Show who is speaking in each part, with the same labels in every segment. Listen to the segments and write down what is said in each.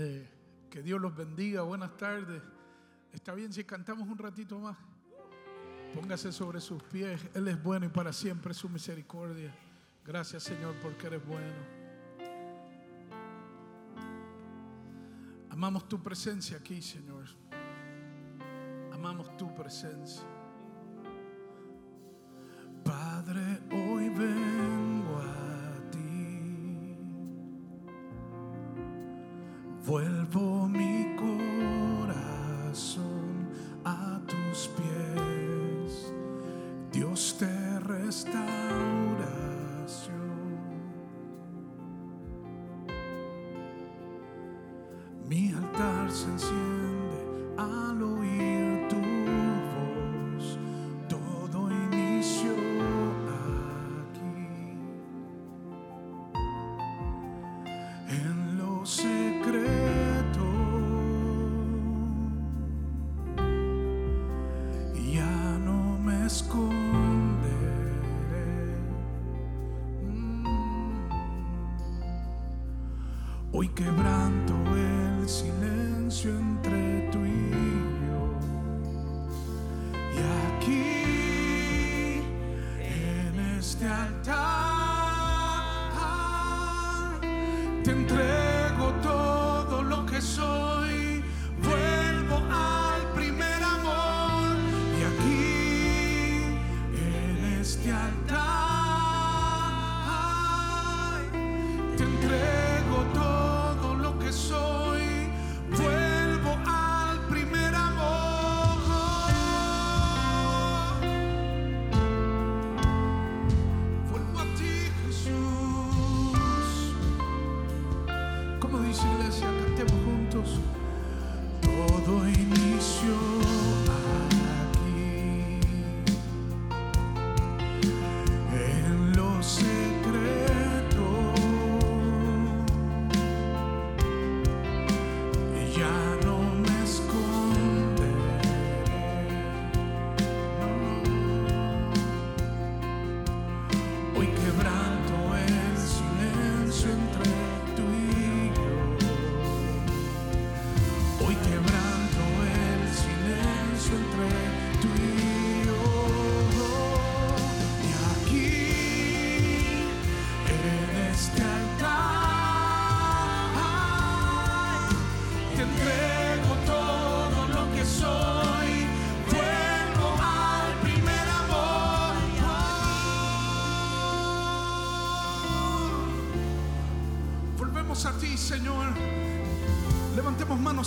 Speaker 1: Eh, que Dios los bendiga. Buenas tardes. ¿Está bien si cantamos un ratito más? Póngase sobre sus pies. Él es bueno y para siempre su misericordia. Gracias Señor porque eres bueno. Amamos tu presencia aquí, Señor. Amamos tu presencia.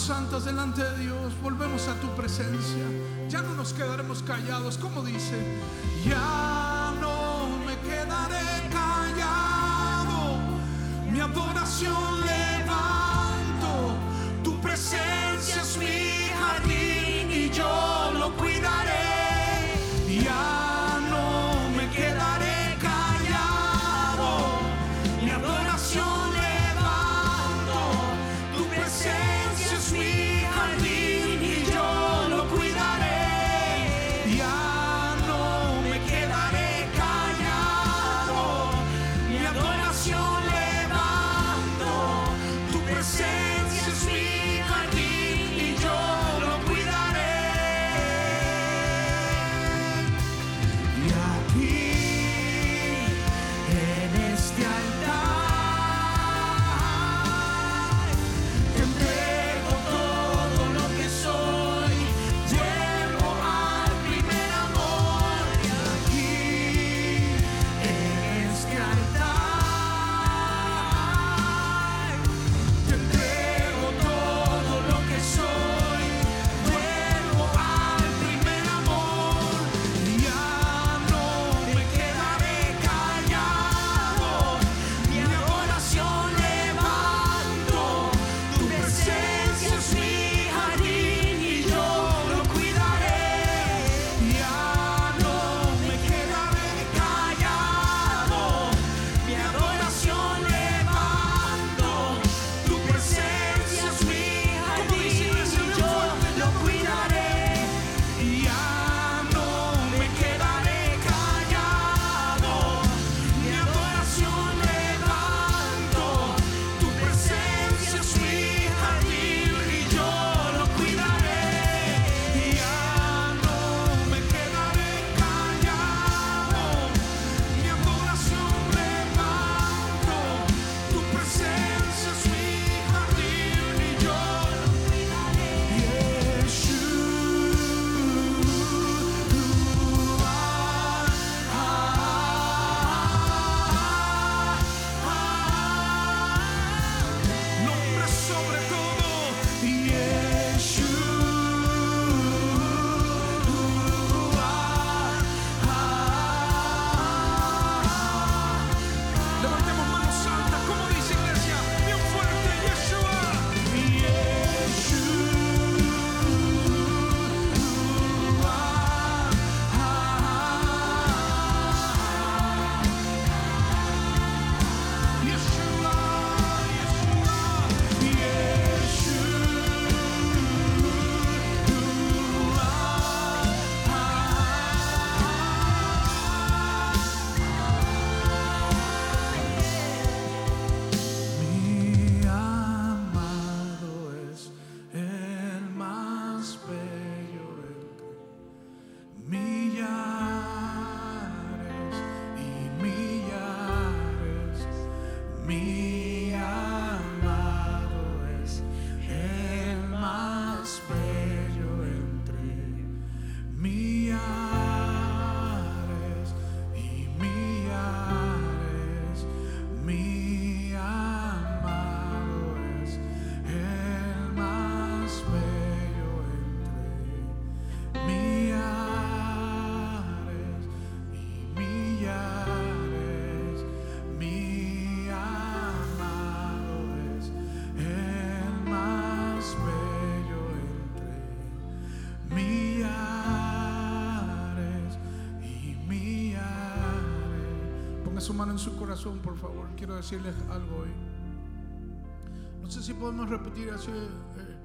Speaker 1: Santas delante de Dios, volvemos a tu presencia. Ya no nos quedaremos callados, como dice, ya no me quedaré callado. Mi adoración le por favor. Quiero decirles algo hoy. No sé si podemos repetir así. Eh,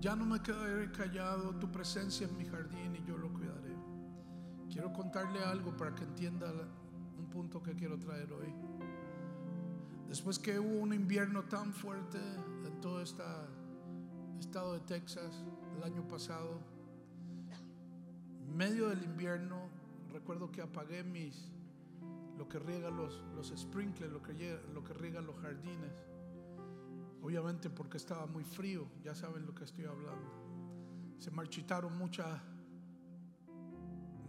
Speaker 1: ya no me quedaré callado. Tu presencia es mi jardín y yo lo cuidaré. Quiero contarle algo para que entienda un punto que quiero traer hoy. Después que hubo un invierno tan fuerte en todo este estado de Texas el año pasado, en medio del invierno, recuerdo que apagué mis lo que riega los, los sprinklers, lo que, lo que riega los jardines. Obviamente porque estaba muy frío, ya saben lo que estoy hablando. Se marchitaron muchas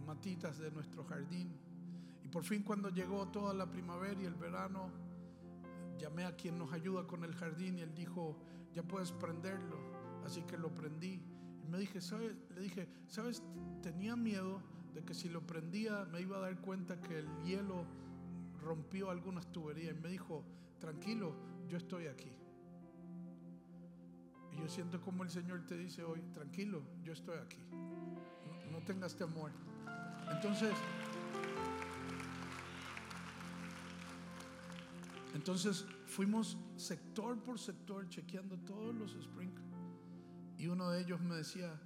Speaker 1: matitas de nuestro jardín. Y por fin cuando llegó toda la primavera y el verano, llamé a quien nos ayuda con el jardín y él dijo, ya puedes prenderlo. Así que lo prendí. Y me dije, ¿sabes? Le dije, ¿sabes? Tenía miedo de que si lo prendía me iba a dar cuenta que el hielo rompió algunas tuberías y me dijo, tranquilo, yo estoy aquí. Y yo siento como el Señor te dice hoy, tranquilo, yo estoy aquí. No, tengas temor. Entonces, entonces fuimos sector por sector chequeando todos los sprinklers. Y uno de ellos me decía,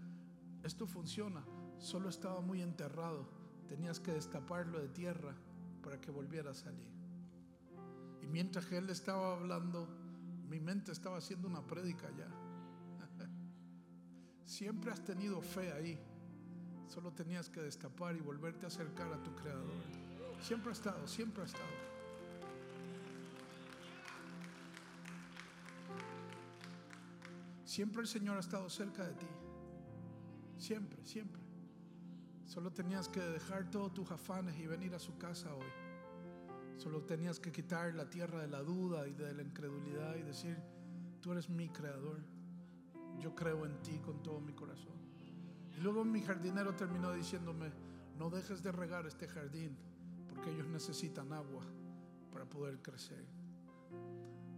Speaker 1: esto funciona, solo estaba muy enterrado, tenías que destaparlo de tierra para que volviera a salir. Y mientras que él estaba hablando, mi mente estaba haciendo una prédica ya. Siempre has tenido fe ahí. Solo tenías que destapar y volverte a acercar a tu creador. Siempre ha estado, siempre ha estado. Siempre el Señor ha estado cerca de ti. Siempre, siempre. Solo tenías que dejar todos tus afanes y venir a su casa hoy. Solo tenías que quitar la tierra de la duda y de la incredulidad y decir, tú eres mi creador. Yo creo en ti con todo mi corazón. Y luego mi jardinero terminó diciéndome, no dejes de regar este jardín porque ellos necesitan agua para poder crecer.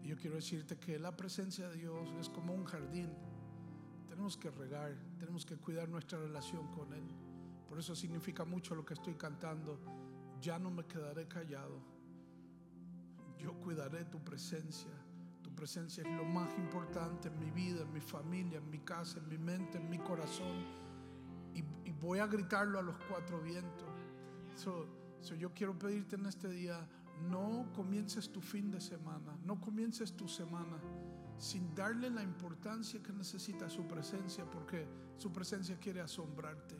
Speaker 1: Y yo quiero decirte que la presencia de Dios es como un jardín. Tenemos que regar, tenemos que cuidar nuestra relación con Él. Por eso significa mucho lo que estoy cantando. Ya no me quedaré callado. Yo cuidaré tu presencia. Tu presencia es lo más importante en mi vida, en mi familia, en mi casa, en mi mente, en mi corazón. Y, voy a gritarlo a los cuatro vientos. So, yo quiero pedirte en este día, no comiences tu fin de semana, no comiences tu semana sin darle la importancia que necesita su presencia, porque su presencia quiere asombrarte.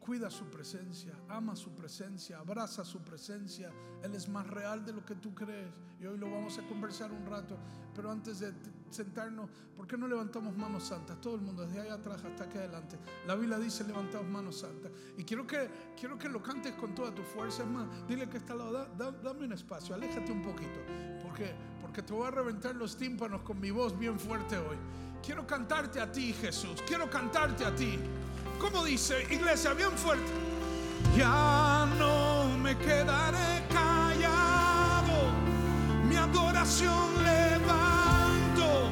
Speaker 1: Cuida su presencia, ama su presencia, abraza su presencia. Él es más real de lo que tú crees. Y hoy lo vamos a conversar un rato. Pero antes de sentarnos, ¿por qué no levantamos manos santas? Todo el mundo, desde allá atrás hasta aquí adelante. La Biblia dice levantamos manos santas. Y quiero que, quiero que lo cantes con toda tu fuerza. Es más, dile que está al lado, dame un espacio, aléjate un poquito. ¿Por qué? Porque te voy a reventar los tímpanos con mi voz bien fuerte hoy. Quiero cantarte a ti, Jesús. Quiero cantarte a ti. ¿Cómo dice, iglesia? Bien fuerte. Ya no me quedaré callado. Mi adoración levanto.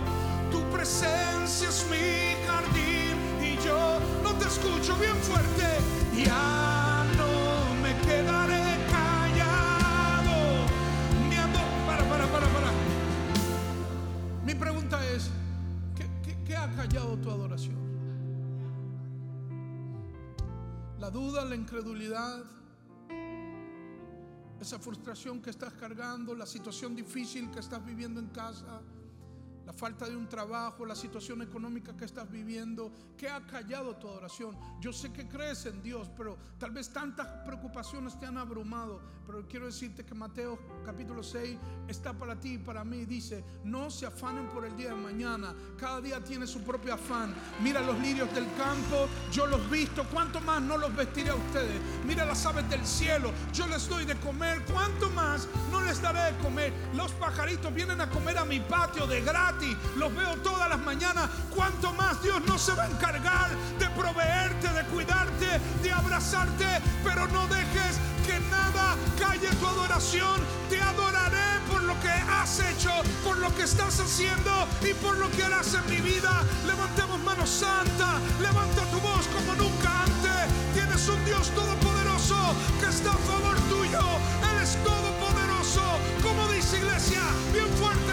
Speaker 1: Tu presencia es mi jardín. Y yo no te escucho bien fuerte. Ya no me quedaré callado. Mi para, para, para, para. Mi pregunta es, qué ha callado tu adoración? La duda, la incredulidad, esa frustración que estás cargando, la situación difícil que estás viviendo en casa la falta de un trabajo, la situación económica que estás viviendo, que ha callado tu adoración. Yo sé que crees en Dios, pero tal vez tantas preocupaciones te han abrumado. Pero quiero decirte que Mateo capítulo 6 está para ti y para mí. Dice, no se afanen por el día de mañana. Cada día tiene su propio afán. Mira los lirios del campo, yo los visto. ¿Cuánto más no los vestiré a ustedes? Mira las aves del cielo, yo les doy de comer. ¿Cuánto más no les daré de comer? Los pajaritos vienen a comer a mi patio de gratis los veo todas las mañanas, cuanto más Dios no se va a encargar de proveerte, de cuidarte, de abrazarte, pero no dejes que nada calle tu adoración, te adoraré por lo que has hecho, por lo que estás haciendo y por lo que harás en mi vida. Levantemos manos santa, levanta tu voz como nunca antes. Tienes un Dios todopoderoso que está a favor tuyo. Él es todopoderoso. Como dice iglesia, bien fuerte.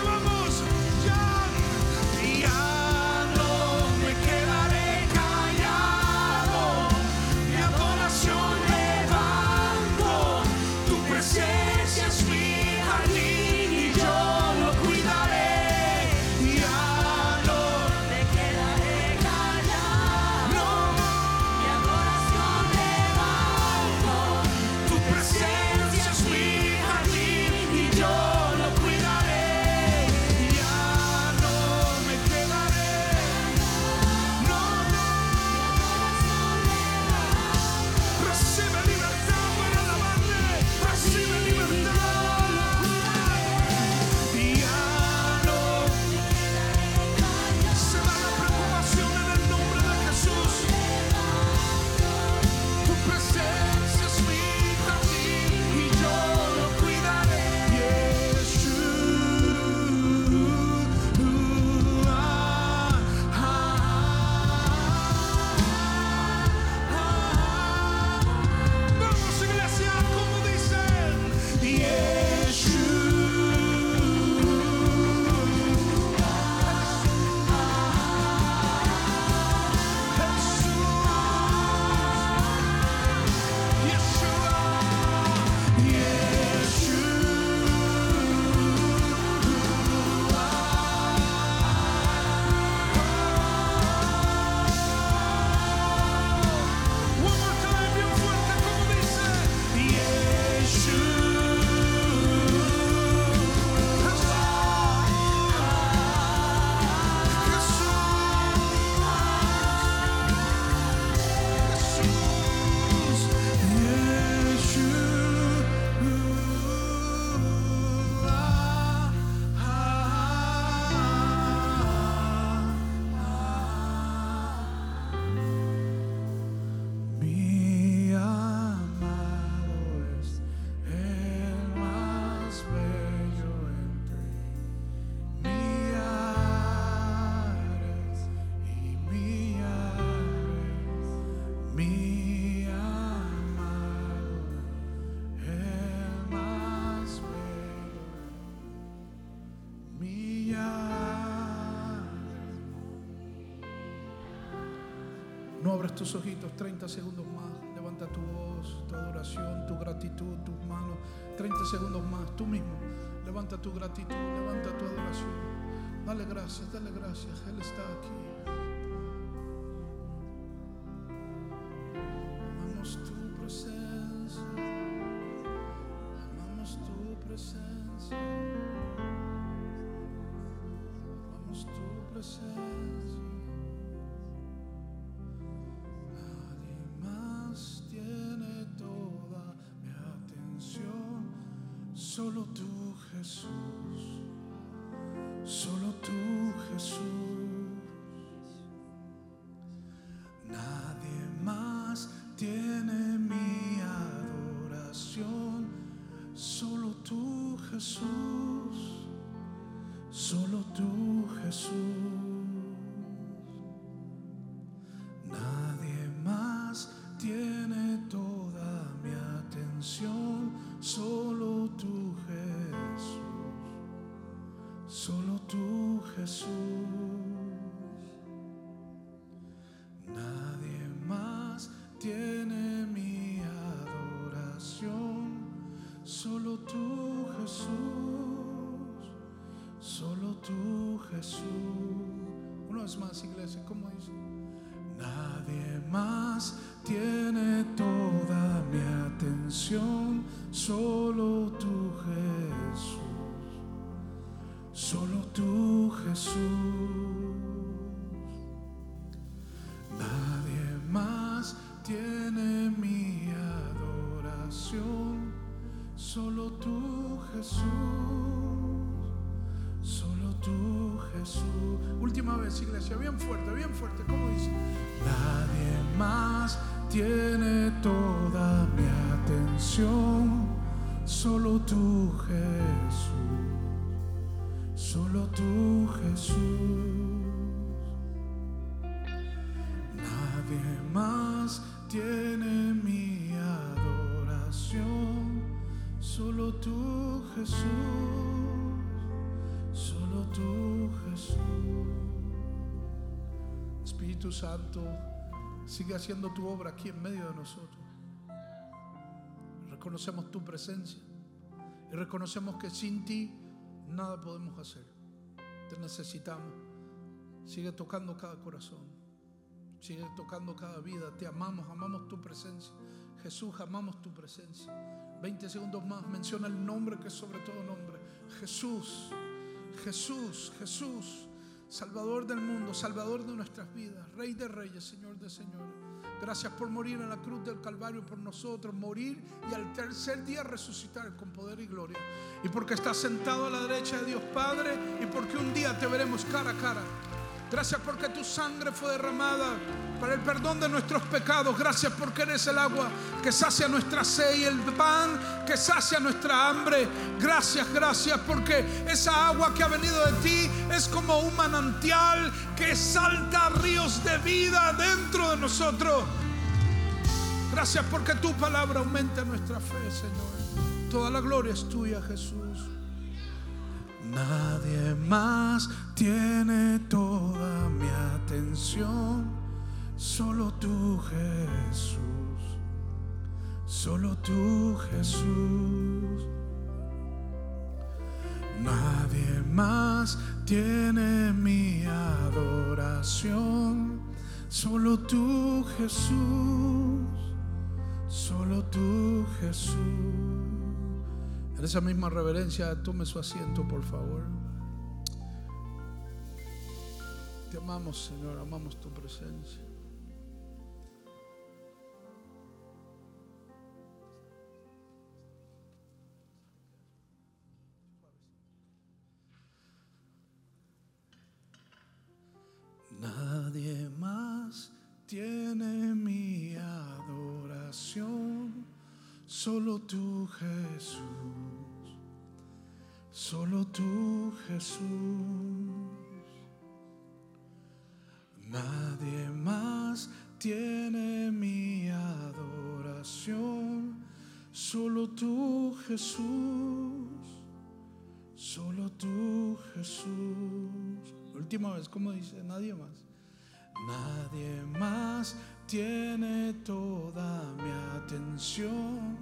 Speaker 1: tus ojitos 30 segundos más. Levanta tu voz, tu adoración, tu gratitud, tus manos. 30 segundos más, tú mismo. Levanta tu gratitud, levanta tu adoración. Dale gracias, dale gracias. Él está aquí. fuerte, bien fuerte, bien fuerte. ¿Cómo dice? Nadie más tiene toda mi atención, solo tú Jesús, solo tú Jesús. Santo, sigue haciendo tu obra aquí en medio de nosotros. Reconocemos tu presencia y reconocemos que sin ti nada podemos hacer. Te necesitamos. Sigue tocando cada corazón. Sigue tocando cada vida. Te amamos, amamos tu presencia. Jesús, amamos tu presencia. 20 segundos más. Menciona el nombre que es sobre todo nombre. Jesús, Jesús, Jesús. Salvador del mundo, Salvador de nuestras vidas, Rey de reyes, Señor de señores. Gracias por morir en la cruz del Calvario por nosotros, morir y al tercer día resucitar con poder y gloria. Y porque estás sentado a la derecha de Dios Padre y porque un día te veremos cara a cara. Gracias porque tu sangre fue derramada para el perdón de nuestros pecados. Gracias porque eres el agua que sacia nuestra sed y el pan que sacia nuestra hambre. Gracias, gracias porque esa agua que ha venido de ti es como un manantial que salta ríos de vida dentro de nosotros. Gracias porque tu palabra aumenta nuestra fe, Señor. Toda la gloria es tuya, Jesús. Nadie más tiene toda mi atención, solo tú Jesús, solo tú Jesús. Nadie más tiene mi adoración, solo tú Jesús, solo tú Jesús. Esa misma reverencia, tome su asiento, por favor. Te amamos, Señor, amamos tu presencia. Nadie más tiene mi adoración, solo tú Jesús, solo tú Jesús. Nadie más tiene mi adoración, solo tú Jesús, solo tú Jesús. Última vez, como dice, nadie más. Nadie más tiene toda mi atención,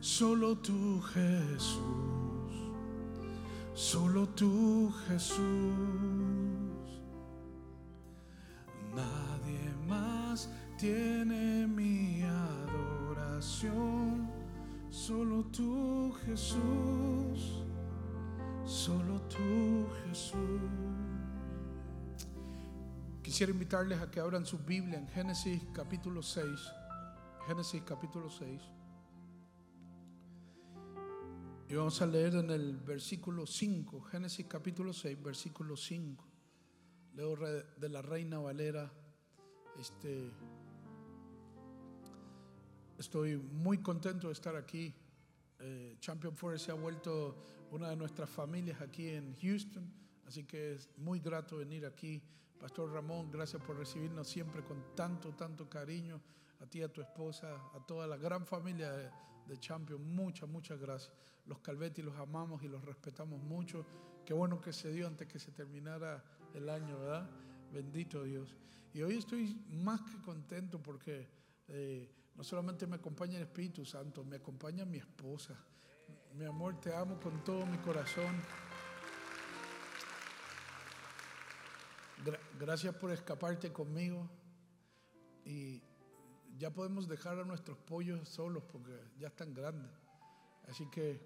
Speaker 1: solo tú Jesús, solo tú Jesús. Nadie más tiene mi adoración, solo tú Jesús, solo tú Jesús. Quisiera invitarles a que abran su Biblia en Génesis capítulo 6. Génesis capítulo 6. Y vamos a leer en el versículo 5. Génesis capítulo 6, versículo 5. Leo de la Reina Valera. Este, estoy muy contento de estar aquí. Eh, Champion Forest se ha vuelto una de nuestras familias aquí en Houston. Así que es muy grato venir aquí. Pastor Ramón, gracias por recibirnos siempre con tanto, tanto cariño. A ti, a tu esposa, a toda la gran familia de, de Champion. Muchas, muchas gracias. Los Calvetti los amamos y los respetamos mucho. Qué bueno que se dio antes que se terminara el año, ¿verdad? Bendito Dios. Y hoy estoy más que contento porque eh, no solamente me acompaña el Espíritu Santo, me acompaña mi esposa. Mi amor, te amo con todo mi corazón. Gra- gracias por escaparte conmigo. Y ya podemos dejar a nuestros pollos solos porque ya están grandes. Así que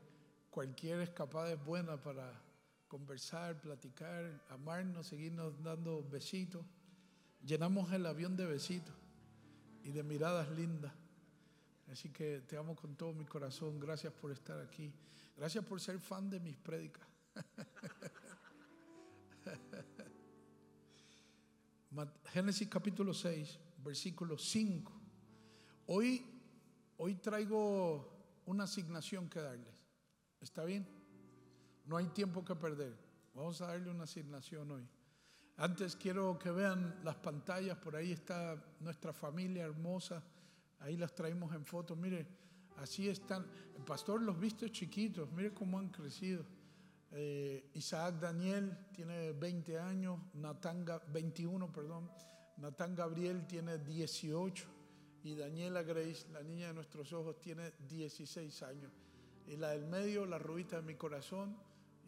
Speaker 1: cualquier escapada es buena para conversar, platicar, amarnos, seguirnos dando besitos. Llenamos el avión de besitos y de miradas lindas. Así que te amo con todo mi corazón. Gracias por estar aquí. Gracias por ser fan de mis prédicas. Génesis capítulo 6, versículo 5. Hoy, hoy traigo una asignación que darles. ¿Está bien? No hay tiempo que perder. Vamos a darle una asignación hoy. Antes quiero que vean las pantallas. Por ahí está nuestra familia hermosa. Ahí las traemos en fotos. Mire, así están. El pastor los viste chiquitos. Mire cómo han crecido. Eh, Isaac Daniel tiene 20 años, Natanga 21, perdón. Natán Gabriel tiene 18 y Daniela Grace, la niña de nuestros ojos, tiene 16 años. Y la del medio, la rubita de mi corazón,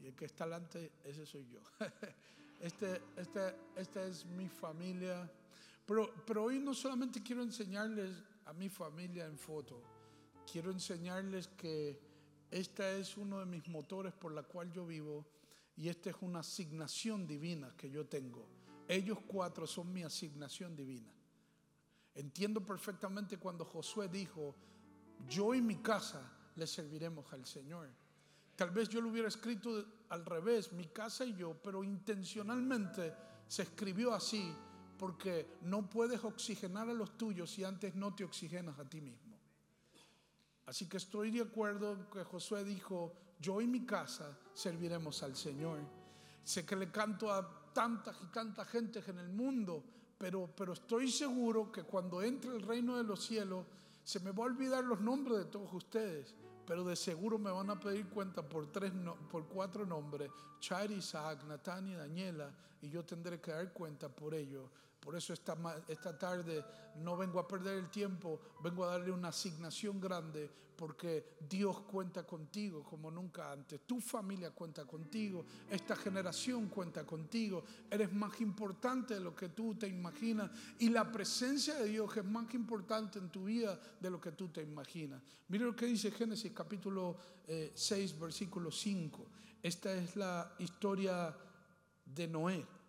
Speaker 1: y el que está delante, ese soy yo. Este, este, esta es mi familia. Pero, pero hoy no solamente quiero enseñarles a mi familia en foto, quiero enseñarles que esta es uno de mis motores por la cual yo vivo y esta es una asignación divina que yo tengo. Ellos cuatro son mi asignación divina. Entiendo perfectamente cuando Josué dijo, yo y mi casa le serviremos al Señor. Tal vez yo lo hubiera escrito al revés, mi casa y yo, pero intencionalmente se escribió así porque no puedes oxigenar a los tuyos si antes no te oxigenas a ti mismo. Así que estoy de acuerdo que Josué dijo, yo y mi casa serviremos al Señor. Sé que le canto a tantas y tanta gente en el mundo, pero, pero estoy seguro que cuando entre el reino de los cielos, se me va a olvidar los nombres de todos ustedes, pero de seguro me van a pedir cuenta por, tres por cuatro nombres, Chari, Isaac, Natán Daniela, y yo tendré que dar cuenta por ellos. Por eso esta, esta tarde no vengo a perder el tiempo, vengo a darle una asignación grande, porque Dios cuenta contigo como nunca antes. Tu familia cuenta contigo, esta generación cuenta contigo. Eres más importante de lo que tú te imaginas y la presencia de Dios es más importante en tu vida de lo que tú te imaginas. Mira lo que dice Génesis capítulo eh, 6, versículo 5. Esta es la historia de Noé.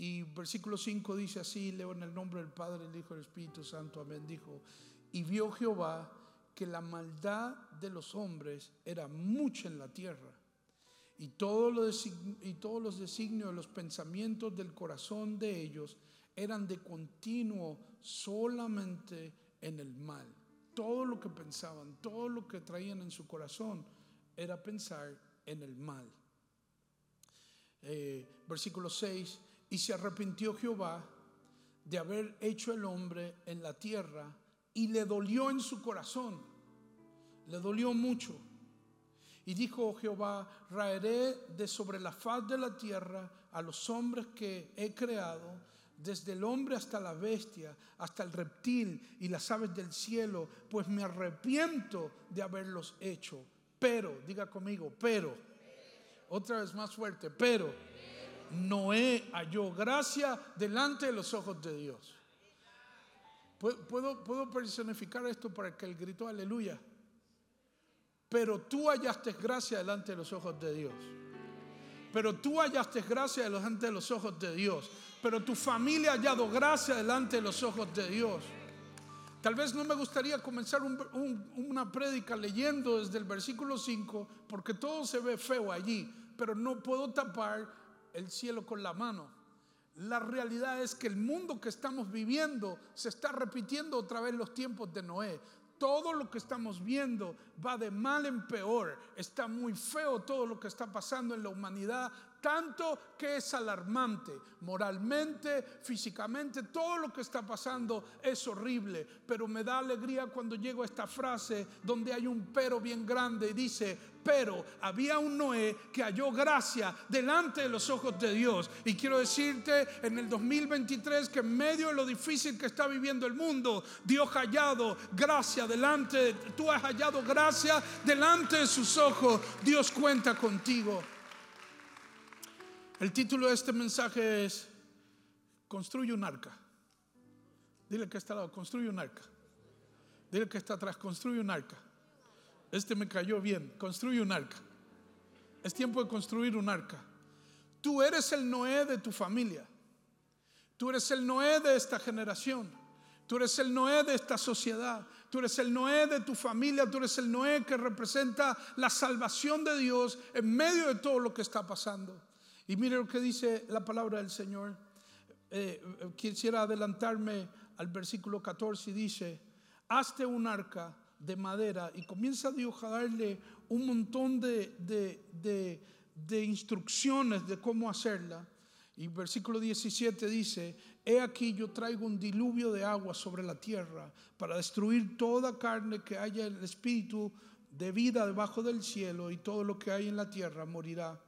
Speaker 1: Y versículo 5 dice así, leo en el nombre del Padre, el Hijo y el Espíritu Santo, amén, dijo, y vio Jehová que la maldad de los hombres era mucha en la tierra, y, todo lo y todos los designios de los pensamientos del corazón de ellos eran de continuo solamente en el mal. Todo lo que pensaban, todo lo que traían en su corazón era pensar en el mal. Eh, versículo 6, y se arrepintió Jehová de haber hecho el hombre en la tierra y le dolió en su corazón, le dolió mucho. Y dijo Jehová, raeré de sobre la faz de la tierra a los hombres que he creado, desde el hombre hasta la bestia, hasta el reptil y las aves del cielo, pues me arrepiento de haberlos hecho. Pero, diga conmigo, pero, otra vez más fuerte, pero Noé halló gracia delante de los ojos de Dios. ¿Puedo, personificar esto para que el grito aleluya? Pero tú hallaste gracia delante de los ojos de Dios. Pero tú hallaste gracia delante de los ojos de Dios. Pero tu familia ha hallado gracia delante de los ojos de Dios. Tal vez no me gustaría comenzar un- un- una prédica leyendo desde el versículo 5, porque todo se ve feo allí, pero no puedo tapar el cielo con la mano. La realidad es que el mundo que estamos viviendo se está repitiendo otra vez los tiempos de Noé. Todo lo que estamos viendo va de mal en peor. Está muy feo todo lo que está pasando en la humanidad, tanto que es alarmante. Moralmente, físicamente, todo lo que está pasando es horrible. Pero me da alegría cuando llego a esta frase donde hay un pero bien grande y dice, pero había un Noé que halló gracia delante de los ojos de Dios. Y quiero decirte en el 2023 que en medio de lo difícil que está viviendo el mundo, Dios ha hallado gracia delante, tú has hallado gracia delante de sus ojos. Dios cuenta contigo. El título de este mensaje es Construye un arca. Dile que está al lado, construye un arca. Dile que está atrás, construye un arca. Este me cayó bien. Construye un arca. Es tiempo de construir un arca. Tú eres el Noé de tu familia. Tú eres el Noé de esta generación. Tú eres el Noé de esta sociedad. Tú eres el Noé de tu familia. Tú eres el Noé que representa la salvación de Dios en medio de todo lo que está pasando. Y mire lo que dice la palabra del Señor. Eh, quisiera adelantarme al versículo 14 y dice, hazte un arca de madera y comienza Dios a darle un montón de, de- de- de instrucciones de cómo hacerla. Y versículo 17 dice, he aquí yo traigo un diluvio de agua sobre la tierra para destruir toda carne que haya el espíritu de vida debajo del cielo y todo lo que hay en la tierra morirá.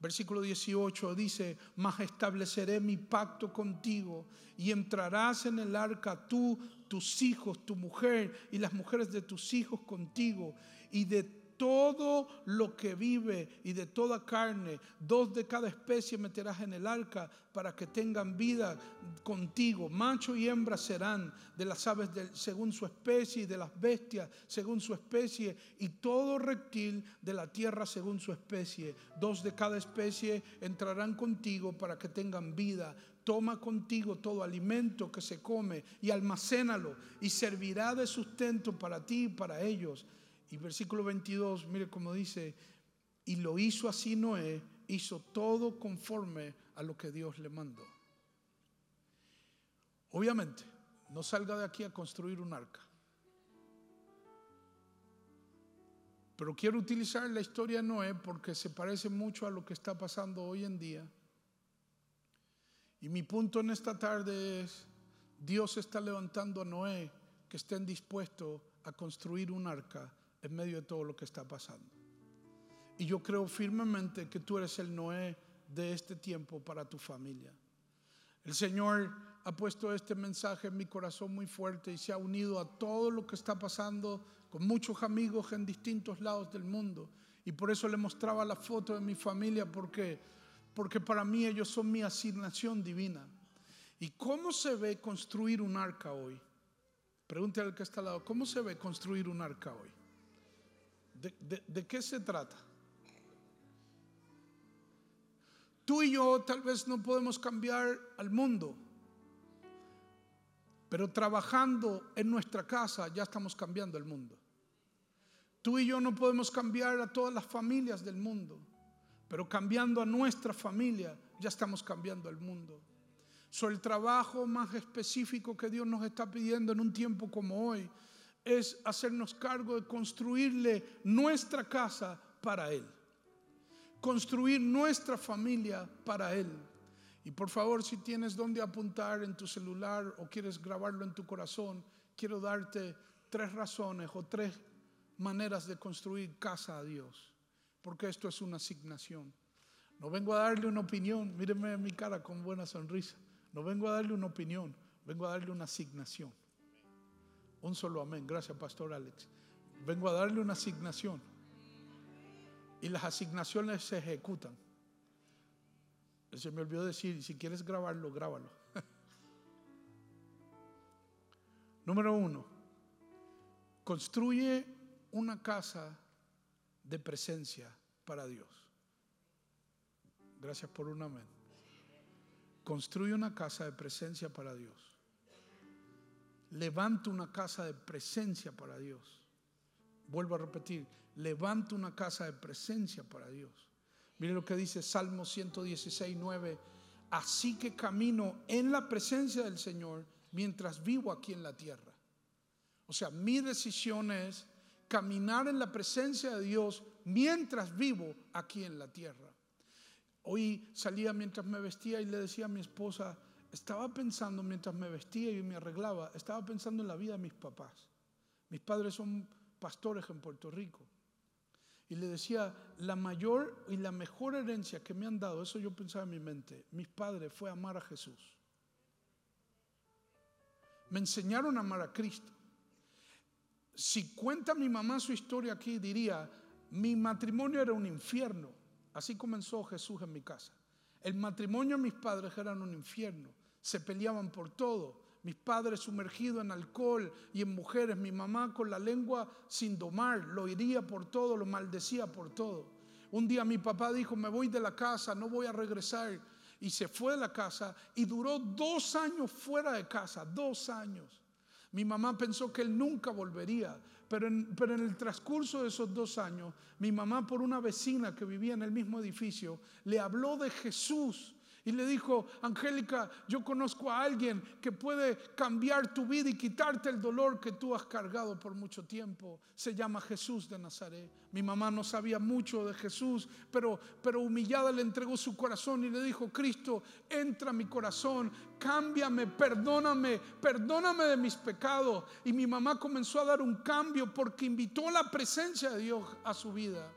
Speaker 1: Versículo 18 dice, mas estableceré mi pacto contigo y entrarás en el arca tú, tus hijos, tu mujer y las mujeres de tus hijos contigo y de todo lo que vive y de toda carne, dos de cada especie meterás en el arca para que tengan vida contigo. Macho y hembra serán de las aves según su especie y de las bestias según su especie y todo reptil de la tierra según su especie. Dos de cada especie entrarán contigo para que tengan vida. Toma contigo todo alimento que se come y almacénalo y servirá de sustento para ti y para ellos. Y versículo 22, mire cómo dice, y lo hizo así Noé, hizo todo conforme a lo que Dios le mandó. Obviamente, no salga de aquí a construir un arca. Pero quiero utilizar la historia de Noé porque se parece mucho a lo que está pasando hoy en día. Y mi punto en esta tarde es, Dios está levantando a Noé que estén dispuestos a construir un arca en medio de todo lo que está pasando. Y yo creo firmemente que tú eres el Noé de este tiempo para tu familia. El Señor ha puesto este mensaje en mi corazón muy fuerte y se ha unido a todo lo que está pasando con muchos amigos en distintos lados del mundo. Y por eso le mostraba la foto de mi familia porque porque para mí ellos son mi asignación divina. ¿Y cómo se ve construir un arca hoy? Pregúntale al que está al lado, ¿cómo se ve construir un arca hoy? ¿De, qué se trata? Tú y yo tal vez no podemos cambiar al mundo, pero trabajando en nuestra casa ya estamos cambiando el mundo. Tú y yo no podemos cambiar a todas las familias del mundo, pero cambiando a nuestra familia ya estamos cambiando el mundo. So, el trabajo más específico que Dios nos está pidiendo en un tiempo como hoy es hacernos cargo de construirle nuestra casa para Él. Construir nuestra familia para Él. Y por favor, si tienes donde apuntar en tu celular o quieres grabarlo en tu corazón, quiero darte tres razones o tres maneras de construir casa a Dios. Porque esto es una asignación. No vengo a darle una opinión, míreme en mi cara con buena sonrisa. No vengo a darle una opinión, vengo a darle una asignación. Un solo amén, gracias Pastor Alex. Vengo a darle una asignación. Y las asignaciones se ejecutan. Se me olvidó decir, si quieres grabarlo, grábalo. Número uno, construye una casa de presencia para Dios. Gracias por un amén. Construye una casa de presencia para Dios. Levanta una casa de presencia para Dios. Vuelvo a repetir, levanta una casa de presencia para Dios. Mire lo que dice Salmo 116, 9. Así que camino en la presencia del Señor mientras vivo aquí en la tierra. O sea, mi decisión es caminar en la presencia de Dios mientras vivo aquí en la tierra. Hoy salía mientras me vestía y le decía a mi esposa, estaba pensando mientras me vestía y me arreglaba, estaba pensando en la vida de mis papás. Mis padres son pastores en Puerto Rico. Y le decía, la mayor y la mejor herencia que me han dado, eso yo pensaba en mi mente, mis padres fue amar a Jesús. Me enseñaron a amar a Cristo. Si cuenta mi mamá su historia aquí, diría, mi matrimonio era un infierno. Así comenzó Jesús en mi casa. El matrimonio de mis padres era un infierno. Se peleaban por todo. Mis padres sumergidos en alcohol y en mujeres. Mi mamá con la lengua sin domar. Lo iría por todo, lo maldecía por todo. Un día mi papá dijo, me voy de la casa, no voy a regresar. Y se fue de la casa y duró dos años fuera de casa, dos años. Mi mamá pensó que él nunca volvería, pero en, pero en, el transcurso de esos dos años, mi mamá por una vecina que vivía en el mismo edificio, le habló de Jesús y le dijo, Angélica, yo conozco a alguien que puede cambiar tu vida y quitarte el dolor que tú has cargado por mucho tiempo. Se llama Jesús de Nazaret. Mi mamá no sabía mucho de Jesús, pero, pero humillada le entregó su corazón y le dijo, Cristo, entra a mi corazón, cámbiame, perdóname, perdóname de mis pecados. Y mi mamá comenzó a dar un cambio porque invitó la presencia de Dios a su vida.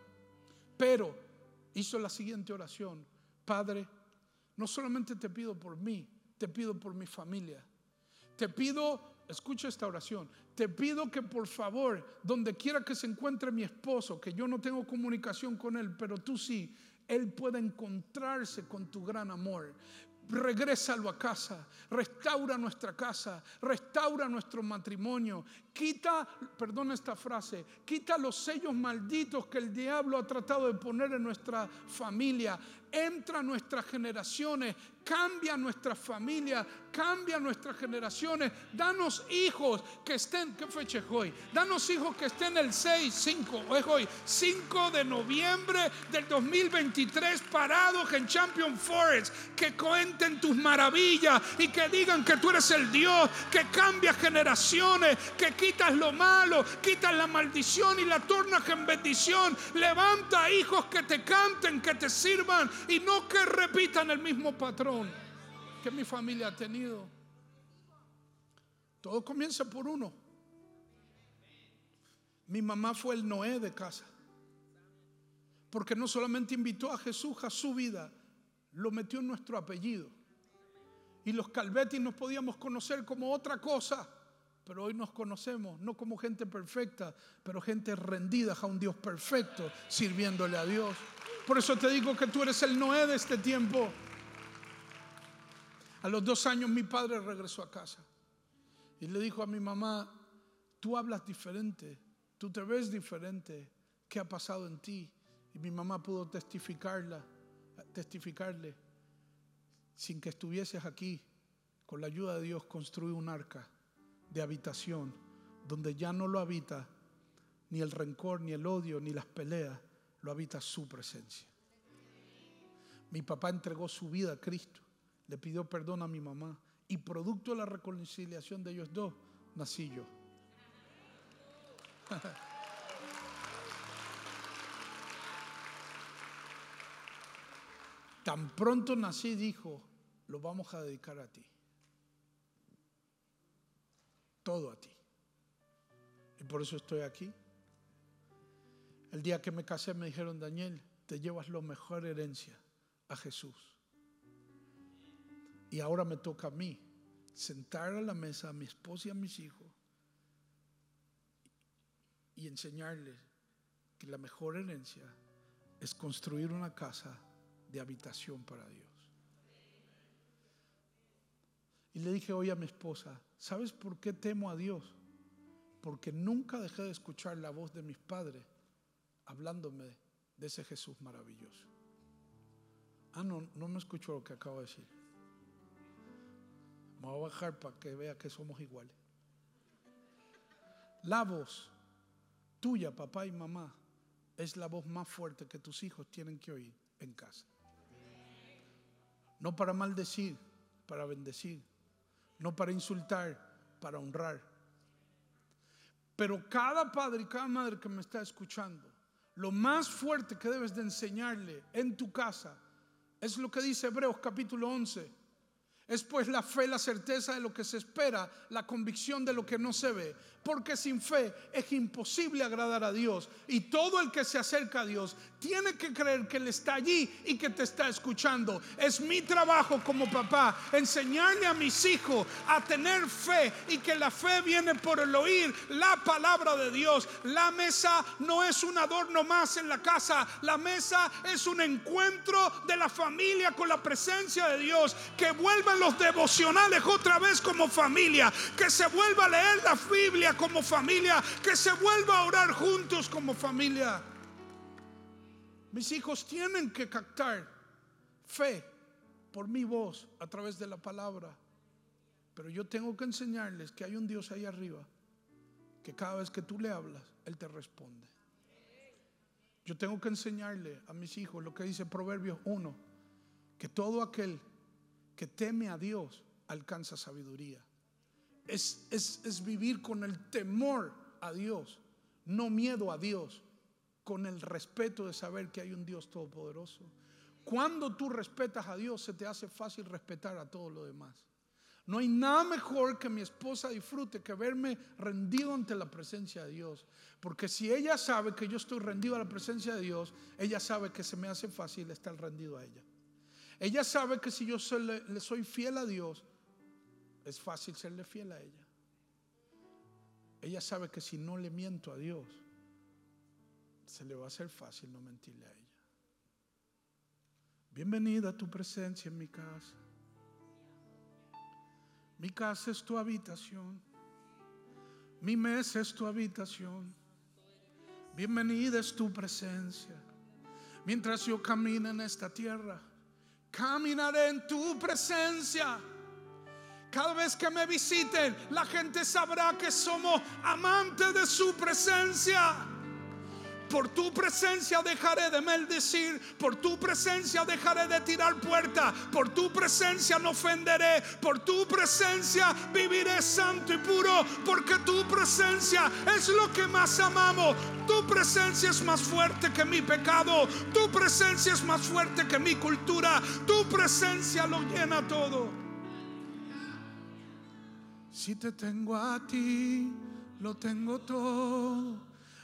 Speaker 1: Pero hizo la siguiente oración. Padre, no solamente te pido por mí, te pido por mi familia. Te pido, escucha esta oración, te pido que por favor, donde quiera que se encuentre mi esposo, que yo no tengo comunicación con él, pero tú sí, él pueda encontrarse con tu gran amor. Regrésalo a casa, restaura nuestra casa, restaura nuestro matrimonio, quita, perdona esta frase, quita los sellos malditos que el diablo ha tratado de poner en nuestra familia, entra a nuestras generaciones, cambia nuestra familia, cambia nuestras generaciones, danos hijos que estén, ¿qué fecha es hoy? Danos hijos que estén el 6, 5, es hoy, 5 de noviembre del 2023 parados en Champion Forest, que cuenten tus maravillas y que digan que tú eres el Dios que cambia generaciones, que quitas lo malo, quitas la maldición y la tornas en bendición. Levanta hijos que te canten, que te sirvan y no que repitan el mismo patrón que mi familia ha tenido. Todo comienza por uno. Mi mamá fue el Noé de casa. Porque no solamente invitó a Jesús a su vida, lo metió en nuestro apellido. Y los Calvetis nos podíamos conocer como otra cosa, pero hoy nos conocemos no como gente perfecta, pero gente rendida a un Dios perfecto, sirviéndole a Dios. Por eso te digo que tú eres el Noé de este tiempo. A los dos años mi padre regresó a casa y le dijo a mi mamá, tú hablas diferente, tú te ves diferente, ¿qué ha pasado en ti? Y mi mamá pudo testificarla, testificarle, sin que estuvieses aquí, con la ayuda de Dios construí un arca de habitación donde ya no lo habita ni el rencor, ni el odio, ni las peleas, lo habita su presencia. Mi papá entregó su vida a Cristo, le pidió perdón a mi mamá y producto de la reconciliación de ellos dos, nací yo. Tan pronto nací, dijo, lo vamos a dedicar a ti. Todo a ti. Y por eso estoy aquí. El día que me casé me dijeron, Daniel, te llevas la mejor herencia a Jesús. Y ahora me toca a mí sentar a la mesa a mi esposa y a mis hijos y enseñarles que la mejor herencia es construir una casa de habitación para Dios. Y le dije hoy a mi esposa, ¿sabes por qué temo a Dios? Porque nunca dejé de escuchar la voz de mis padres hablándome de ese Jesús maravilloso. Ah, no, no me escuchó lo que acabo de decir. Me voy a bajar para que vea que somos iguales. La voz tuya, papá y mamá, es la voz más fuerte que tus hijos tienen que oír en casa. No para maldecir, para bendecir. No para insultar, para honrar. Pero cada padre y cada madre que me está escuchando, lo más fuerte que debes de enseñarle en tu casa es lo que dice Hebreos capítulo 11. Es pues la fe, la certeza de lo que se espera, la convicción de lo que no se ve. Porque sin fe es imposible agradar a Dios. Y todo el que se acerca a Dios tiene que creer que Él está allí y que te está escuchando. Es mi trabajo como papá enseñarle a mis hijos a tener fe y que la fe viene por el oír la palabra de Dios. La mesa no es un adorno más en la casa. La mesa es un encuentro de la familia con la presencia de Dios. Que los devocionales otra vez como familia. Que se vuelva a leer la Biblia como familia. Que se vuelva a orar juntos como familia. Mis hijos tienen que captar fe por mi voz a través de la palabra. Pero yo tengo que enseñarles que hay un Dios ahí arriba que cada vez que tú le hablas, Él te responde. Yo tengo que enseñarle a mis hijos lo que dice Proverbios 1, que todo aquel que teme a Dios alcanza sabiduría. Es, es, es vivir con el temor a Dios, no miedo a Dios, con el respeto de saber que hay un Dios todopoderoso. Cuando tú respetas a Dios, se te hace fácil respetar a todo lo demás. No hay nada mejor que mi esposa disfrute que verme rendido ante la presencia de Dios. Porque si ella sabe que yo estoy rendido a la presencia de Dios, ella sabe que se me hace fácil estar rendido a ella. Ella sabe que si yo le, soy fiel a Dios, es fácil serle fiel a ella. Ella sabe que si no le miento a Dios, se le va a hacer fácil no mentirle a ella. Bienvenida a tu presencia en mi casa. Mi casa es tu habitación. Mi mesa es tu habitación. Bienvenida es tu presencia. Mientras yo camino en esta tierra, caminaré en tu presencia. Cada vez que me visiten, la gente sabrá que somos amantes de su presencia. Por tu presencia dejaré de maldecir, por tu presencia dejaré de tirar puertas, por tu presencia no ofenderé, por tu presencia viviré santo y puro, porque tu presencia es lo que más amamos. Tu presencia es más fuerte que mi pecado, tu presencia es más fuerte que mi cultura, tu presencia lo llena todo. Si te tengo a ti, lo tengo todo.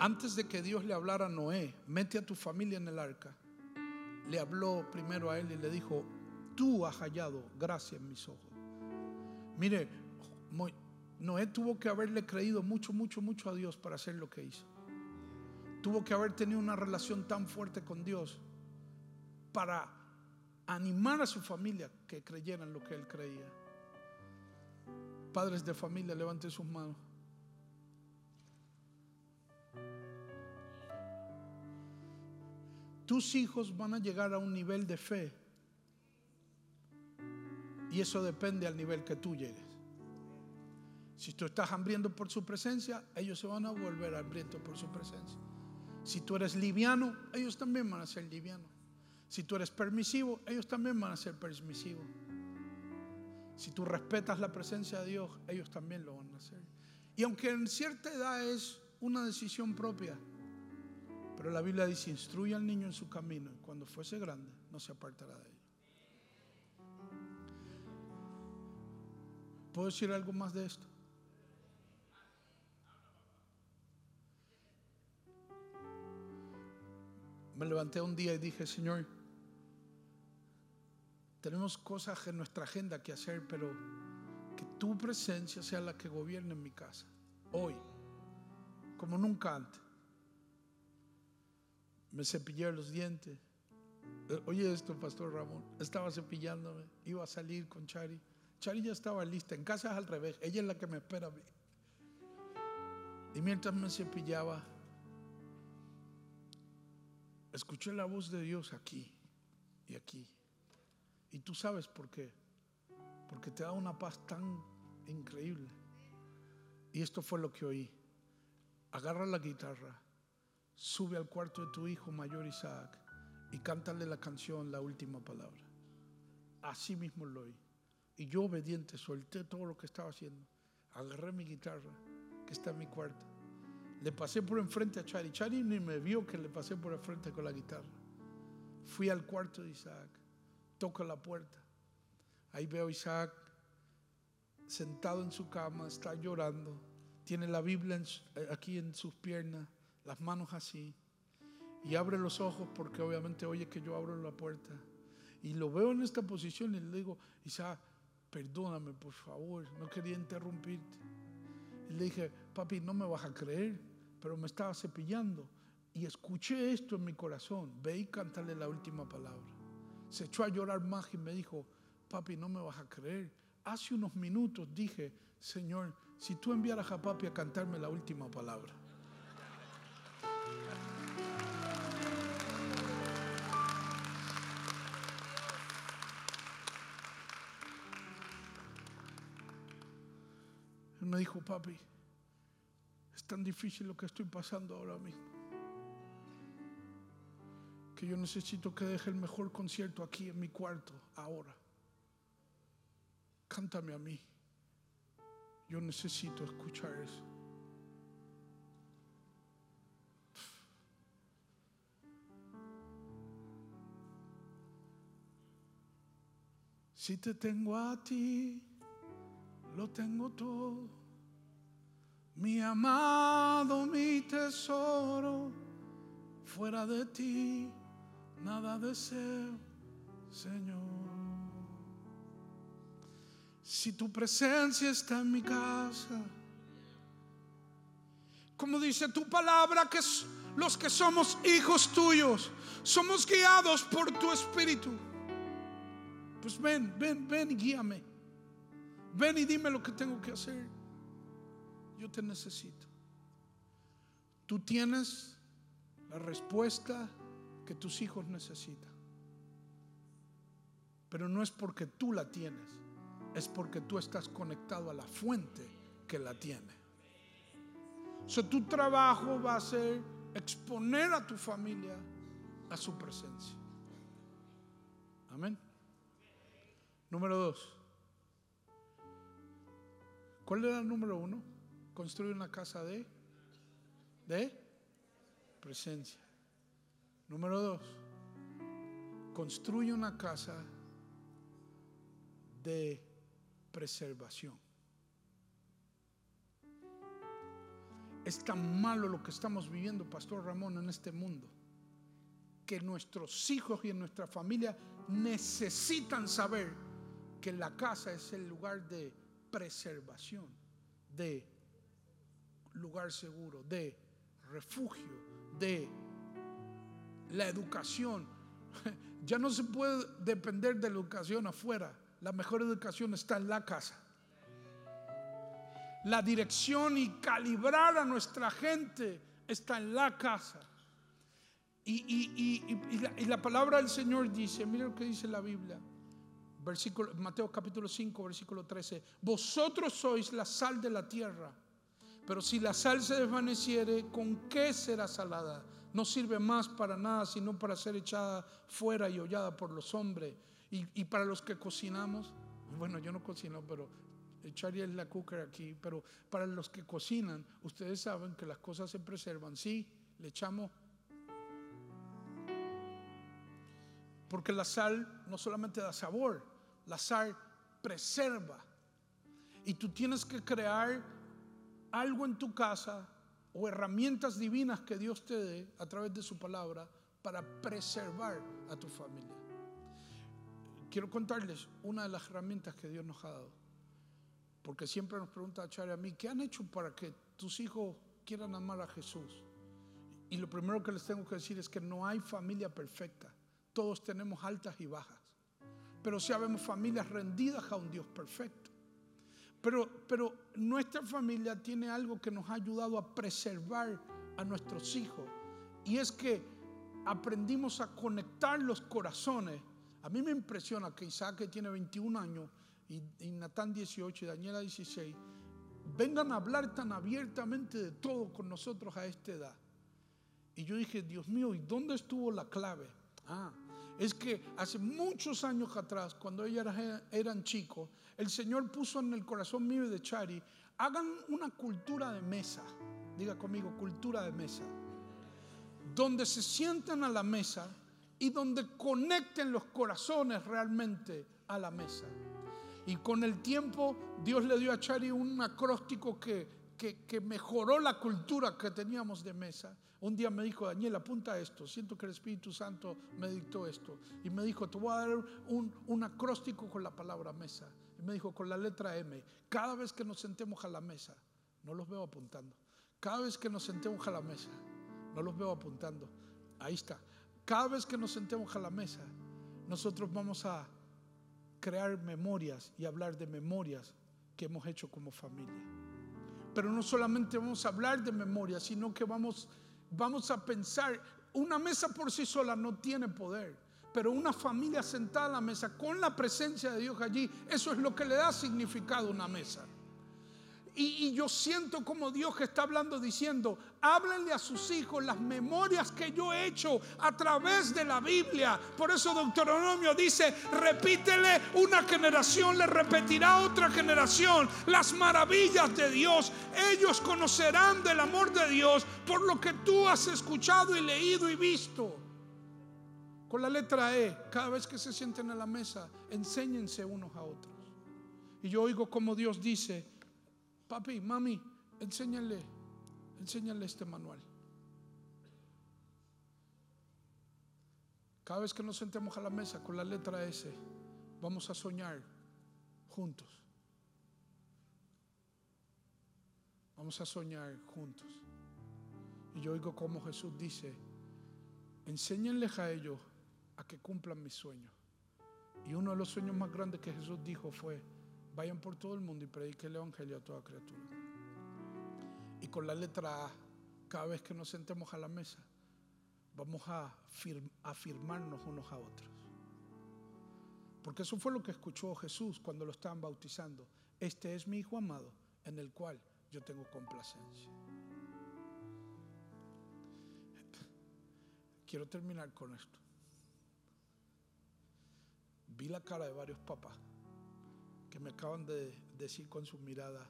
Speaker 1: Antes de que Dios le hablara a Noé, mete a tu familia en el arca, le habló primero a él y le dijo, tú has hallado gracia en mis ojos. Mire, Noé tuvo que haberle creído mucho, mucho, mucho a Dios para hacer lo que hizo. Tuvo que haber tenido una relación tan fuerte con Dios para animar a su familia que creyeran lo que él creía. Padres de familia, levanten sus manos. Tus hijos van a llegar a un nivel de fe. Y eso depende al nivel que tú llegues. Si tú estás hambriento por su presencia, ellos se van a volver hambrientos por su presencia. Si tú eres liviano, ellos también van a ser livianos. Si tú eres permisivo, ellos también van a ser permisivos. Si tú respetas la presencia de Dios, ellos también lo van a hacer. Y aunque en cierta edad es una decisión propia, pero la Biblia dice, instruye al niño en su camino y cuando fuese grande no se apartará de él. ¿Puedo decir algo más de esto? Me levanté un día y dije, Señor, tenemos cosas en nuestra agenda que hacer, pero que tu presencia sea la que gobierne en mi casa, hoy, como nunca antes. Me cepillé los dientes. Eh, Oye esto, Pastor Ramón, estaba cepillándome, iba a salir con Chari. Chari ya estaba lista, en casa es al revés, ella es la que me espera. Y mientras me cepillaba, escuché la voz de Dios aquí y aquí. Y tú sabes por qué. Porque te da una paz tan increíble. Y esto fue lo que oí. Agarra la guitarra, sube al cuarto de tu hijo mayor Isaac y cántale la canción, la última palabra. Así mismo lo oí. Y yo obediente solté todo lo que estaba haciendo. Agarré mi guitarra, que está en mi cuarto. Le pasé por enfrente a Chari. Chari ni me vio que le pasé por enfrente con la guitarra. Fui al cuarto de Isaac. Toco la puerta. Ahí veo a Isaac sentado en su cama, está llorando. Tiene la Biblia eh, aquí en sus piernas, las manos así. Y abre los ojos porque obviamente oye que yo abro la puerta. Y lo veo en esta posición y le digo, Isaac, perdóname por favor, no quería interrumpirte. Y le dije, papi, no me vas a creer, pero me estaba cepillando. Y escuché esto en mi corazón. Ve y cántale la última palabra. Se echó a llorar más y me dijo, papi, no me vas a creer. Hace unos minutos dije, Señor, si tú enviaras a papi a cantarme la última palabra. Él me dijo, papi, es tan difícil lo que estoy pasando ahora mismo que yo necesito que deje el mejor concierto aquí en mi cuarto ahora. Cántame a mí. Yo necesito escuchar eso. Si te tengo a ti, lo tengo todo. Mi amado, mi tesoro, fuera de ti, nada deseo, Señor. Si tu presencia está en mi casa, como dice tu palabra, que los que somos hijos tuyos, somos guiados por tu espíritu. Pues ven, ven, ven y guíame. Ven y dime lo que tengo que hacer. Yo te necesito. Tú tienes la respuesta que tus hijos necesitan. Pero no es porque tú la tienes, es porque tú estás conectado a la fuente que la tiene. So, tu trabajo va a ser exponer a tu familia a su presencia. Amén. Número dos. ¿Cuál era el número uno? Construir una casa de, de presencia. Número dos. Construye una casa de preservación. Es tan malo lo que estamos viviendo, Pastor Ramón, en este mundo, que nuestros hijos y en nuestra familia necesitan saber que la casa es el lugar de preservación, de lugar seguro, de refugio, de la educación. Ya no se puede depender de la educación afuera. La mejor educación está en la casa. La dirección y calibrar a nuestra gente está en la casa. Y, y- y- la, y la palabra del Señor dice, mira lo que dice la Biblia, versículo, Mateo capítulo 5, versículo 13, vosotros sois la sal de la tierra, pero si la sal se desvaneciere, ¿con qué será salada? No sirve más para nada, sino para ser echada fuera y hollada por los hombres. Y, para los que cocinamos, bueno, yo no cocino, pero echaría la cooker aquí, pero para los que cocinan, ustedes saben que las cosas se preservan. Sí, le echamos Porque la sal no solamente da sabor, la sal preserva. Y tú tienes que crear algo en tu casa o herramientas divinas que Dios te dé a través de su palabra para preservar a tu familia. Quiero contarles una de las herramientas que Dios nos ha dado. Porque siempre nos pregunta Chari a mí, ¿qué han hecho para que tus hijos quieran amar a Jesús? Y lo primero que les tengo que decir es que no hay familia perfecta. Todos tenemos altas y bajas. Pero sí habemos familias rendidas a un Dios perfecto. Pero, pero nuestra familia tiene algo que nos ha ayudado a preservar a nuestros hijos. Y es que aprendimos a conectar los corazones. A mí me impresiona que Isaac, que tiene 21 años, y, y Natán 18 y Daniela 16, vengan a hablar tan abiertamente de todo con nosotros a esta edad. Y yo dije, Dios mío, ¿y dónde estuvo la clave? Ah, es que hace muchos años atrás, cuando ellas era- eran chicos, el Señor puso en el corazón mío y de Chari, hagan una cultura de mesa. Diga conmigo, cultura de mesa. Donde se sientan a la mesa y donde conecten los corazones realmente a la mesa. Y con el tiempo Dios le dio a Chari un acróstico que, que, mejoró la cultura que teníamos de mesa. Un día me dijo, Daniel, apunta esto. Siento que el Espíritu Santo me dictó esto. Y me dijo, te voy a dar un, un acróstico con la palabra mesa. Y me dijo, con la letra M. Cada vez que nos sentemos a la mesa, no los veo apuntando. Cada vez que nos sentemos a la mesa, no los veo apuntando. Ahí está. Cada vez que nos sentemos a la mesa, nosotros vamos a crear memorias y hablar de memorias que hemos hecho como familia. Pero no solamente vamos a hablar de memorias, sino que vamos, vamos a pensar, una mesa por sí sola no tiene poder, pero una familia sentada a la mesa con la presencia de Dios allí, eso es lo que le da significado a una mesa. Y, yo siento como Dios que está hablando diciendo, háblenle a sus hijos las memorias que yo he hecho a través de la Biblia. Por eso Deuteronomio dice, repítele una generación, le repetirá otra generación las maravillas de Dios. Ellos conocerán del amor de Dios por lo que tú has escuchado y leído y visto. Con la letra E, cada vez que se sienten a la mesa, enséñense unos a otros. Y yo oigo como Dios dice, papi, mami, enséñale, enséñale este manual. Cada vez que nos sentemos a la mesa con la letra S, vamos a soñar juntos. Vamos a soñar juntos. Y yo oigo como Jesús dice, enséñenles a ellos a que cumplan mis sueños. Y uno de los sueños más grandes que Jesús dijo fue, vayan por todo el mundo y prediquen el Evangelio a toda criatura. Y con la letra A, cada vez que nos sentemos a la mesa, vamos a fir- afirmarnos unos a otros. Porque eso fue lo que escuchó Jesús cuando lo estaban bautizando. Este es mi Hijo amado, en el cual yo tengo complacencia. Quiero terminar con esto. Vi la cara de varios papás que me acaban de decir con su mirada,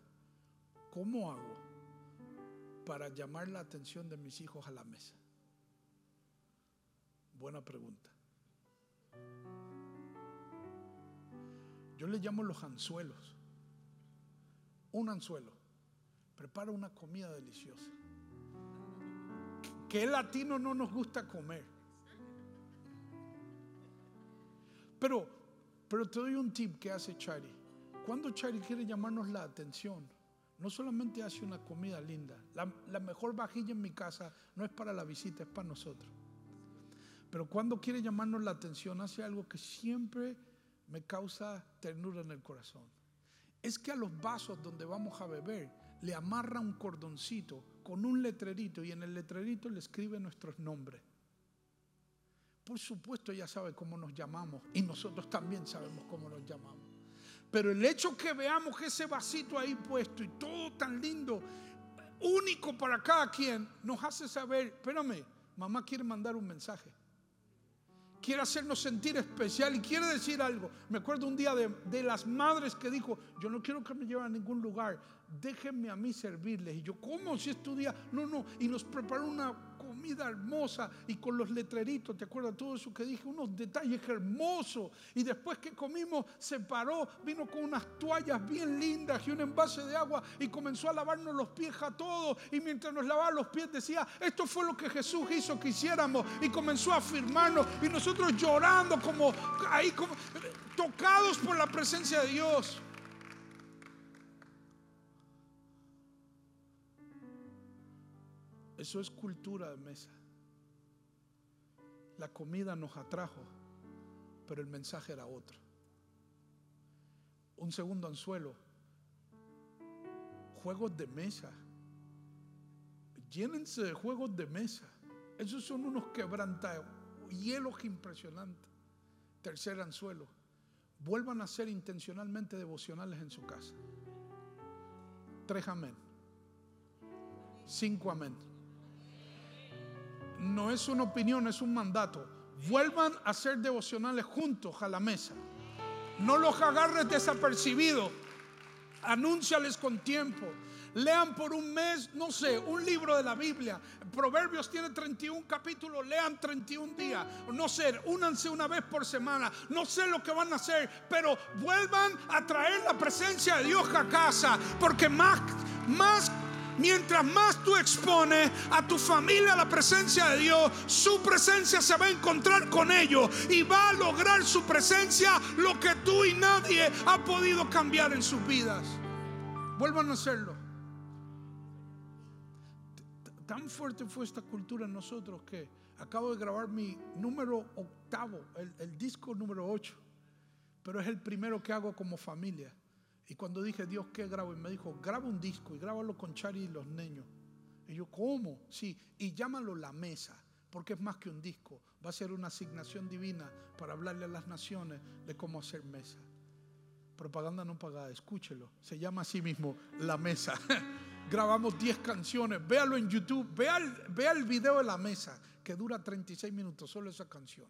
Speaker 1: ¿cómo hago para llamar la atención de mis hijos a la mesa? Buena pregunta. Yo le llamo los anzuelos. Un anzuelo prepara una comida deliciosa. Que el latino no nos gusta comer. Pero, pero te doy un tip que hace Chari. Cuando Chari quiere llamarnos la atención, no solamente hace una comida linda. La, la mejor vajilla en mi casa no es para la visita, es para nosotros. Pero cuando quiere llamarnos la atención, hace algo que siempre me causa ternura en el corazón. Es que a los vasos donde vamos a beber le amarra un cordoncito con un letrerito y en el letrerito le escribe nuestros nombres. Por supuesto ella sabe cómo nos llamamos y nosotros también sabemos cómo nos llamamos. Pero el hecho que veamos ese vasito ahí puesto y todo tan lindo, único para cada quien, nos hace saber, espérame, mamá quiere mandar un mensaje quiere hacernos sentir especial y quiere decir algo. Me acuerdo un día de, de, las madres que dijo, yo no quiero que me lleven a ningún lugar, déjenme a mí servirles. Y yo, ¿cómo si es tu día? No, no, y nos preparó una comida hermosa y con los letreritos, ¿te acuerdas todo eso que dije? Unos detalles hermosos. Y después que comimos, se paró, vino con unas toallas bien lindas y un envase de agua y comenzó a lavarnos los pies a todos. Y mientras nos lavaba los pies decía, esto fue lo que Jesús hizo que hiciéramos. Y comenzó a afirmarnos y nosotros llorando como ahí, como tocados por la presencia de Dios. Eso es cultura de mesa. La comida nos atrajo, pero el mensaje era otro. Un segundo anzuelo. Juegos de mesa. Llénense de juegos de mesa. Esos son unos quebrantahielos impresionantes. Tercer anzuelo. Vuelvan a ser intencionalmente devocionales en su casa. Tres amén. Cinco amén no es una opinión, es un mandato. Vuelvan a ser devocionales juntos a la mesa. No los agarres desapercibidos. Anúnciales con tiempo. Lean por un mes, no sé, un libro de la Biblia. Proverbios tiene 31 capítulos, lean 31 días. No sé, únanse una vez por semana. No sé lo que van a hacer, pero vuelvan a traer la presencia de Dios a casa. Porque más, más Mientras más tú expones a tu familia a la presencia de Dios, su presencia se va a encontrar con ellos y va a lograr su presencia lo que tú y nadie ha podido cambiar en sus vidas. Vuelvan a hacerlo. Tan fuerte fue esta cultura en nosotros que acabo de grabar mi número octavo, el, el disco número ocho, pero es el primero que hago como familia. Y cuando dije, Dios, ¿qué grabo? Y me dijo, graba un disco y grábalo con Chari y los niños. Y yo, ¿cómo? Sí, y llámalo La Mesa, porque es más que un disco. Va a ser una asignación divina para hablarle a las naciones de cómo hacer mesa. propaganda no pagada, escúchelo. Se llama así mismo La Mesa. Grabamos 10 canciones. Véalo en YouTube. Vea el, vea el video de La Mesa, que dura 36 minutos, solo esa canción.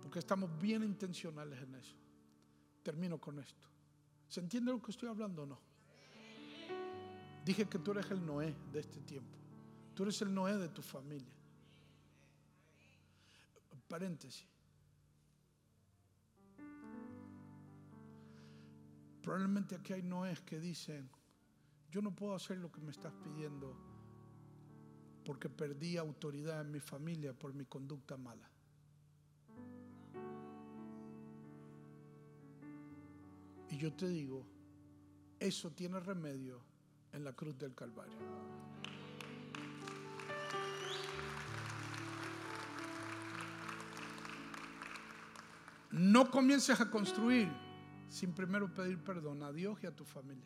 Speaker 1: Porque estamos bien intencionales en eso. Termino con esto. ¿Se entiende lo que estoy hablando o no? Dije que tú eres el Noé de este tiempo. Tú eres el Noé de tu familia. Paréntesis. Probablemente aquí hay Noés que dicen, yo no puedo hacer lo que me estás pidiendo porque perdí autoridad en mi familia por mi conducta mala. Y yo te digo, eso tiene remedio en la cruz del Calvario. No comiences a construir sin primero pedir perdón a Dios y a tu familia.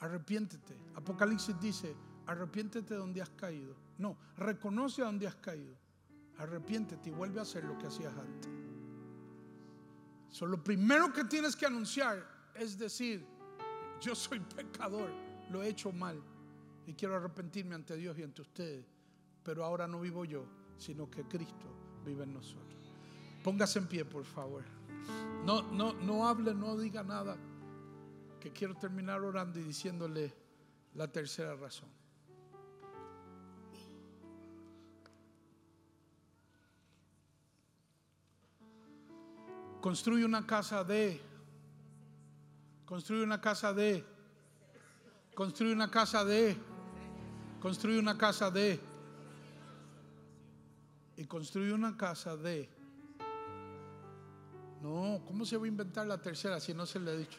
Speaker 1: Arrepiéntete. Apocalipsis dice, arrepiéntete de donde has caído. No, reconoce a donde has caído. Arrepiéntete y vuelve a hacer lo que hacías antes. So, lo primero que tienes que anunciar es decir, yo soy pecador, lo he hecho mal y quiero arrepentirme ante Dios y ante ustedes. Pero ahora no vivo yo, sino que Cristo vive en nosotros. Póngase en pie, por favor. No, no, no hable, no diga nada. Que quiero terminar orando y diciéndole la tercera razón. Construye una casa de. Construye una casa de. Construye una casa de. Construye una casa de. Y construye una casa de. No, ¿cómo se va a inventar la tercera si no se le ha dicho?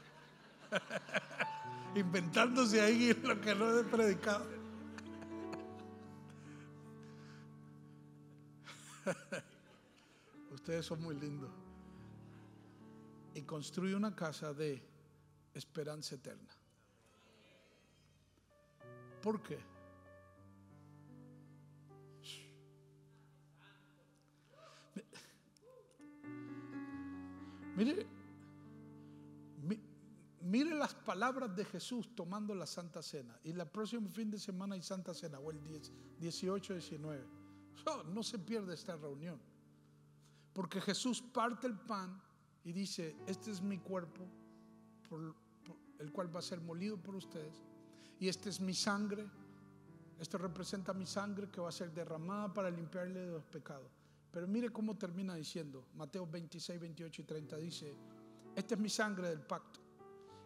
Speaker 1: Inventándose ahí lo que no he predicado. Ustedes son muy lindos. Y construye una casa de esperanza eterna. ¿Por qué? Mire, mi- mire las palabras de Jesús tomando la Santa Cena. Y el próximo fin de semana hay Santa Cena, o el 10 18, 19. So, no se pierde esta reunión. Porque Jesús parte el pan y dice, este es mi cuerpo, por- el cual va a ser molido por ustedes. Y este es mi sangre. Esto representa mi sangre que va a ser derramada para limpiarle de los pecados. Pero mire cómo termina diciendo, Mateo 26, 28 y 30 dice, esta es mi sangre del pacto,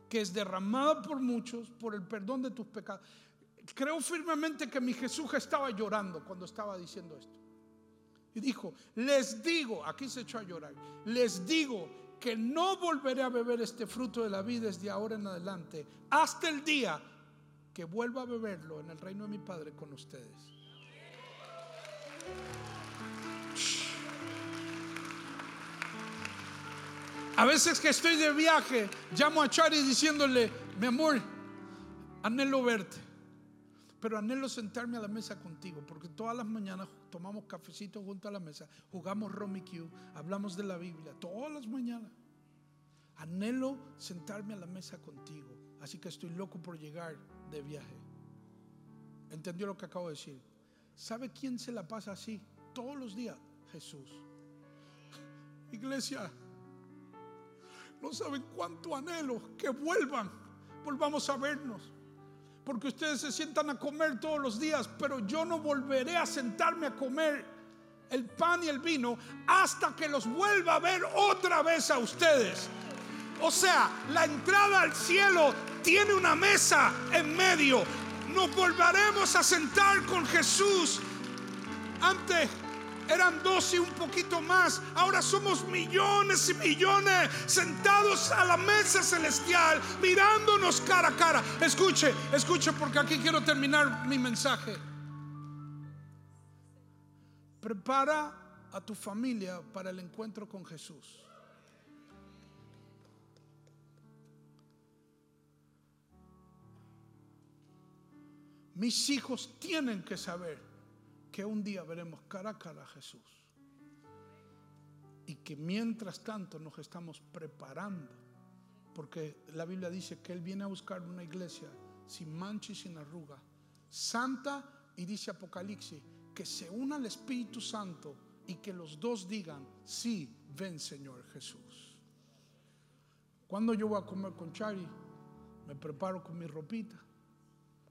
Speaker 1: que es derramada por muchos por el perdón de tus pecados. Creo firmemente que mi Jesús estaba llorando cuando estaba diciendo esto. Y dijo, les digo, aquí se echó a llorar, les digo que no volveré a beber este fruto de la vida desde ahora en adelante, hasta el día que vuelva a beberlo en el reino de mi Padre con ustedes. A veces que estoy de viaje, llamo a Chari diciéndole, mi amor, anhelo verte, pero anhelo sentarme a la mesa contigo, porque todas las mañanas tomamos cafecito junto a la mesa, jugamos Romy Q, hablamos de la Biblia, todas las mañanas. Anhelo sentarme a la mesa contigo, así que estoy loco por llegar de viaje. ¿Entendió lo que acabo de decir? ¿Sabe quién se la pasa así todos los días? Jesús. Iglesia, no saben cuánto anhelo que vuelvan, volvamos a vernos. Porque ustedes se sientan a comer todos los días, pero yo no volveré a sentarme a comer el pan y el vino hasta que los vuelva a ver otra vez a ustedes. O sea, la entrada al cielo tiene una mesa en medio. Nos volveremos a sentar con Jesús. Antes eran dos y un poquito más. Ahora somos millones y millones sentados a la mesa celestial, mirándonos cara a cara. Escuche, escuche, porque aquí quiero terminar mi mensaje. Prepara a tu familia para el encuentro con Jesús. Mis hijos tienen que saber que un día veremos cara a cara a Jesús. y que mientras tanto nos estamos preparando, porque la Biblia dice que Él viene a buscar una iglesia sin mancha y sin arruga, santa y dice Apocalipsis, que se una al Espíritu Santo y que los dos digan, sí, ven Señor Jesús. Cuando yo voy a comer con Chari, me preparo con mi ropita,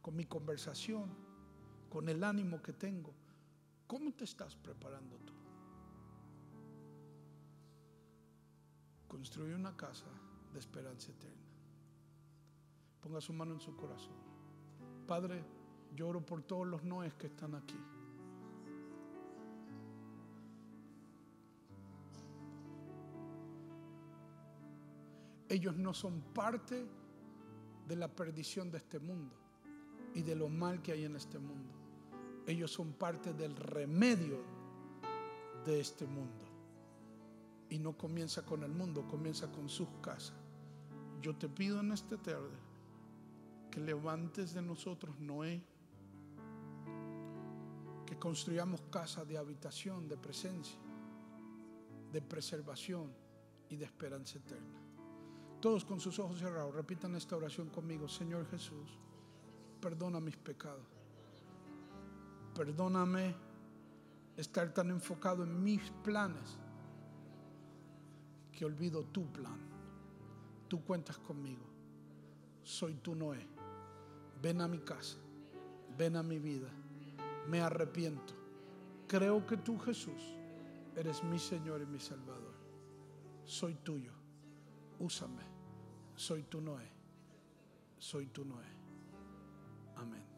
Speaker 1: con mi conversación, con el ánimo que tengo. ¿Cómo te estás preparando tú? Construye una casa de esperanza eterna. Ponga su mano en su corazón. Padre, lloro por todos los noes que están aquí. Ellos no son parte de la perdición de este mundo y de lo mal que hay en este mundo. Ellos son parte del remedio de este mundo. Y no comienza con el mundo, comienza con sus casas. Yo te pido en este tarde que levantes de nosotros Noé, que construyamos casas de habitación, de presencia, de preservación y de esperanza eterna. Todos con sus ojos cerrados, repitan esta oración conmigo. Señor Jesús, perdona mis pecados. Perdóname estar tan enfocado en mis planes que olvido tu plan. Tú cuentas conmigo. Soy tu Noé. Ven a mi casa. Ven a mi vida. Me arrepiento. Creo que tú, Jesús, eres mi Señor y mi Salvador. Soy tuyo. Úsame. Soy tu Noé. Soy tu Noé. Amén.